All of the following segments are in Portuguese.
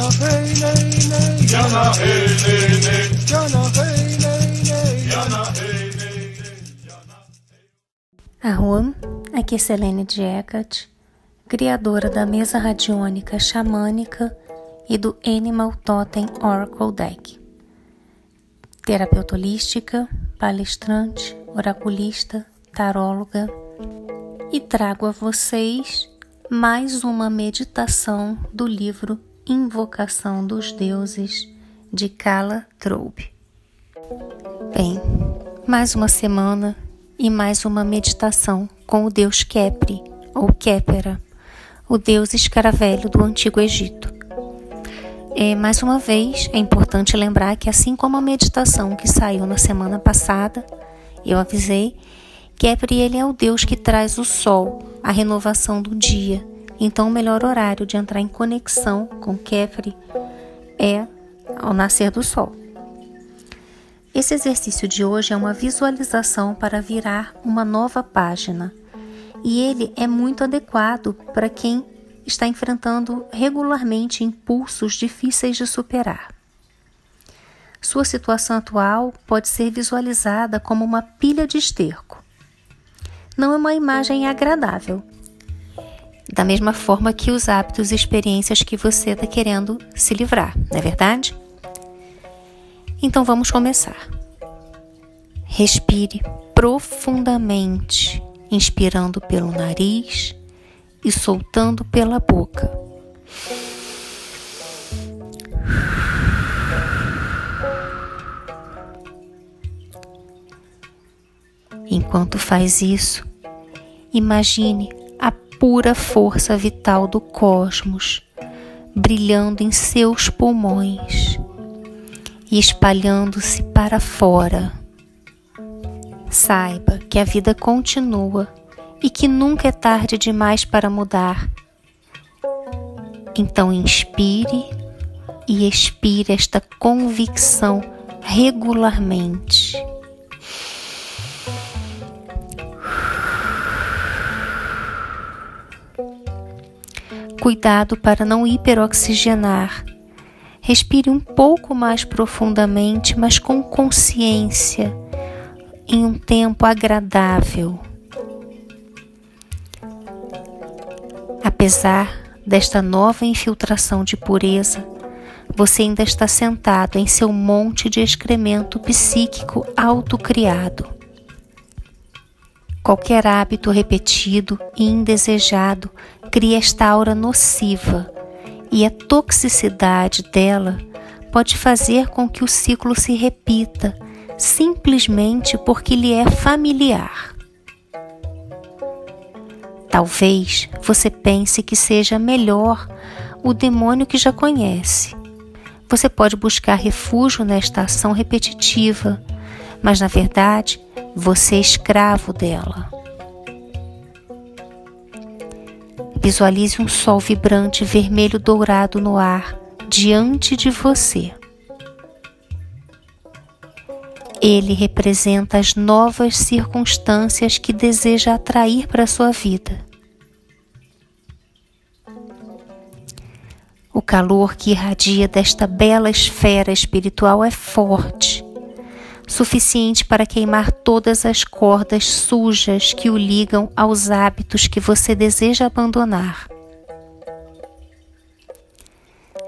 Jana hey nay nay. Jana hey nay nay. Jana hey nay nay. Jana hey aqui é Selene Diecat, criadora da mesa radiônica xamânica e do Animal Totem Oracle Deck. Terapeuta holística, palestrante, oraculista, taróloga e trago a vocês mais uma meditação do livro Invocação dos Deuses de Kala Troube. Bem, mais uma semana e mais uma meditação com o deus Kepri ou Kepera, o deus escaravelho do Antigo Egito. É, mais uma vez, é importante lembrar que, assim como a meditação que saiu na semana passada, eu avisei Kepri ele é o deus que traz o sol, a renovação do dia. Então o melhor horário de entrar em conexão com Kepri é ao nascer do sol. Esse exercício de hoje é uma visualização para virar uma nova página. E ele é muito adequado para quem está enfrentando regularmente impulsos difíceis de superar. Sua situação atual pode ser visualizada como uma pilha de esterco não é uma imagem agradável. Da mesma forma que os hábitos e experiências que você está querendo se livrar, não é verdade? Então vamos começar. Respire profundamente, inspirando pelo nariz e soltando pela boca. Enquanto faz isso, imagine pura força vital do cosmos brilhando em seus pulmões e espalhando-se para fora. Saiba que a vida continua e que nunca é tarde demais para mudar. Então inspire e expire esta convicção regularmente. Cuidado para não hiperoxigenar. Respire um pouco mais profundamente, mas com consciência, em um tempo agradável. Apesar desta nova infiltração de pureza, você ainda está sentado em seu monte de excremento psíquico autocriado. Qualquer hábito repetido e indesejado cria esta aura nociva e a toxicidade dela pode fazer com que o ciclo se repita simplesmente porque lhe é familiar. Talvez você pense que seja melhor o demônio que já conhece. Você pode buscar refúgio nesta ação repetitiva, mas na verdade você é escravo dela. Visualize um sol vibrante vermelho dourado no ar diante de você. Ele representa as novas circunstâncias que deseja atrair para sua vida. O calor que irradia desta bela esfera espiritual é forte suficiente para queimar todas as cordas sujas que o ligam aos hábitos que você deseja abandonar.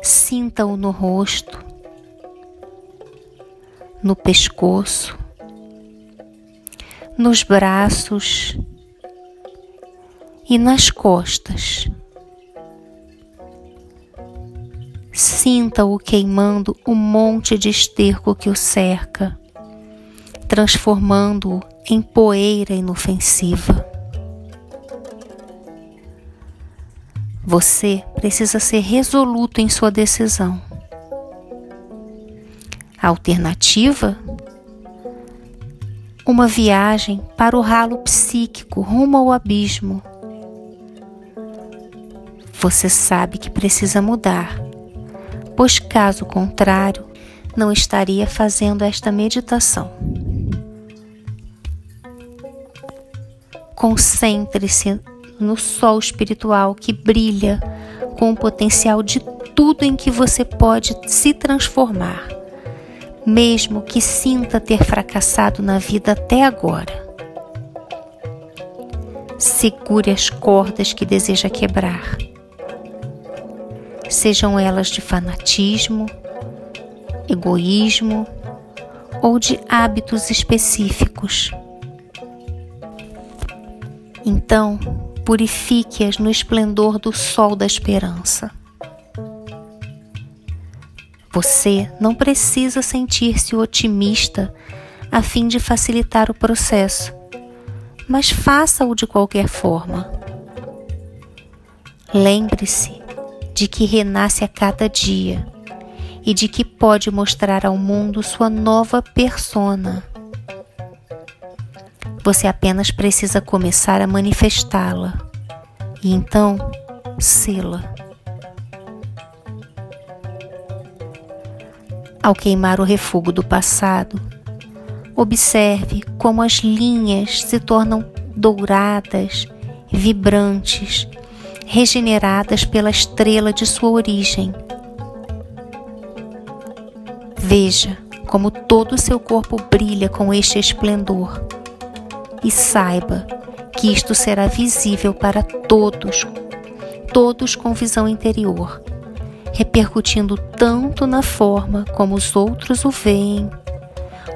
Sinta-o no rosto, no pescoço, nos braços e nas costas. Sinta-o queimando o monte de esterco que o cerca transformando-o em poeira inofensiva. Você precisa ser resoluto em sua decisão. A alternativa? Uma viagem para o ralo psíquico rumo ao abismo. Você sabe que precisa mudar, pois caso contrário, não estaria fazendo esta meditação. Concentre-se no sol espiritual que brilha com o potencial de tudo em que você pode se transformar, mesmo que sinta ter fracassado na vida até agora. Segure as cordas que deseja quebrar, sejam elas de fanatismo, egoísmo ou de hábitos específicos. Então, purifique-as no esplendor do sol da esperança. Você não precisa sentir-se otimista a fim de facilitar o processo, mas faça-o de qualquer forma. Lembre-se de que renasce a cada dia e de que pode mostrar ao mundo sua nova persona. Você apenas precisa começar a manifestá-la e então sê-la. Ao queimar o refúgio do passado, observe como as linhas se tornam douradas, vibrantes, regeneradas pela estrela de sua origem. Veja como todo o seu corpo brilha com este esplendor e saiba que isto será visível para todos, todos com visão interior repercutindo tanto na forma como os outros o veem,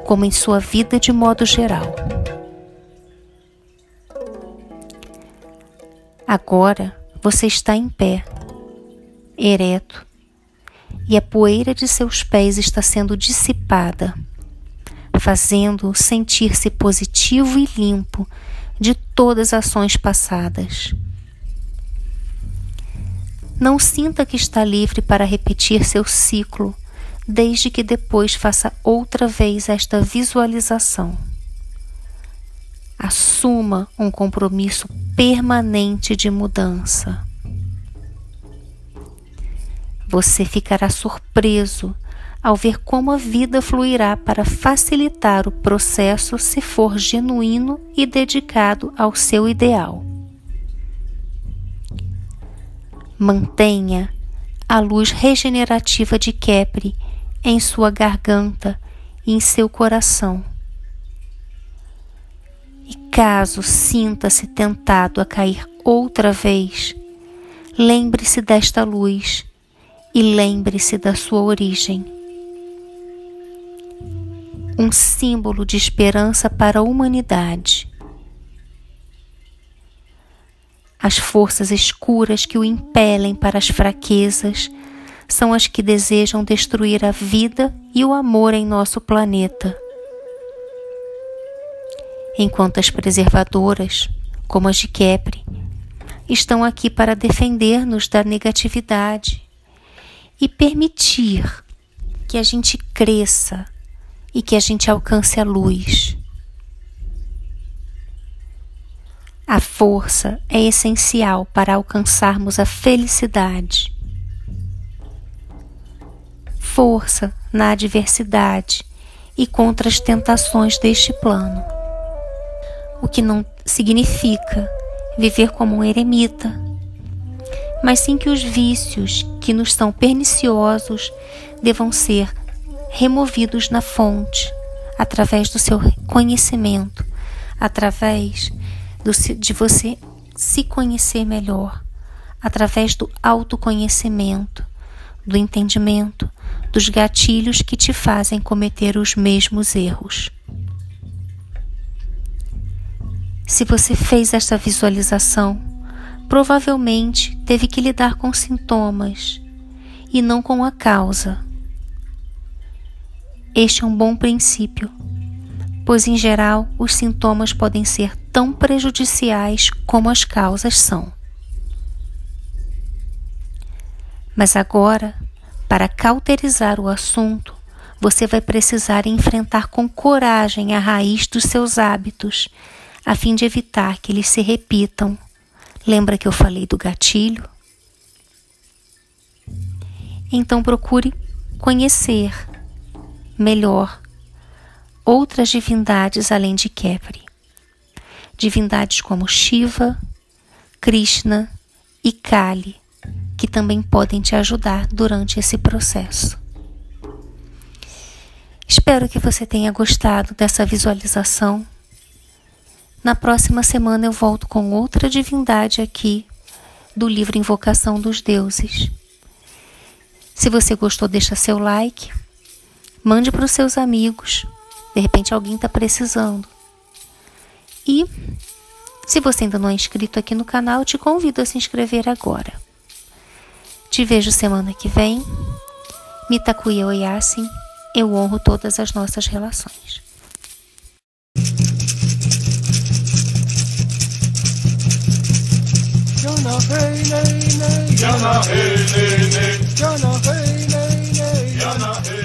como em sua vida de modo geral. Agora você está em pé, ereto, e a poeira de seus pés está sendo dissipada, fazendo-o sentir-se positivo e limpo de todas as ações passadas. Não sinta que está livre para repetir seu ciclo, desde que depois faça outra vez esta visualização. Assuma um compromisso permanente de mudança. Você ficará surpreso ao ver como a vida fluirá para facilitar o processo se for genuíno e dedicado ao seu ideal. Mantenha a luz regenerativa de Kepri em sua garganta e em seu coração. E caso sinta-se tentado a cair outra vez, lembre-se desta luz e lembre-se da sua origem. Um símbolo de esperança para a humanidade As forças escuras que o impelem para as fraquezas são as que desejam destruir a vida e o amor em nosso planeta. Enquanto as preservadoras, como as de Kepri, estão aqui para defender-nos da negatividade e permitir que a gente cresça e que a gente alcance a luz. A força é essencial para alcançarmos a felicidade. Força na adversidade e contra as tentações deste plano. O que não significa viver como um eremita, mas sim que os vícios que nos são perniciosos devam ser removidos na fonte, através do seu conhecimento, através do, de você se conhecer melhor através do autoconhecimento, do entendimento dos gatilhos que te fazem cometer os mesmos erros. Se você fez esta visualização, provavelmente teve que lidar com sintomas e não com a causa. Este é um bom princípio pois em geral os sintomas podem ser tão prejudiciais como as causas são. Mas agora, para cauterizar o assunto, você vai precisar enfrentar com coragem a raiz dos seus hábitos, a fim de evitar que eles se repitam. Lembra que eu falei do gatilho? Então procure conhecer melhor outras divindades além de Kepri. Divindades como Shiva, Krishna e Kali, que também podem te ajudar durante esse processo. Espero que você tenha gostado dessa visualização. Na próxima semana eu volto com outra divindade aqui do livro Invocação dos Deuses. Se você gostou, deixa seu like, mande para os seus amigos. De repente alguém está precisando. E se você ainda não é inscrito aqui no canal, te convido a se inscrever agora. Te vejo semana que vem. Mitakuya Oyasin eu honro todas as nossas relações. Jana hey nei Jana hey nei Jana hey nei Jana hey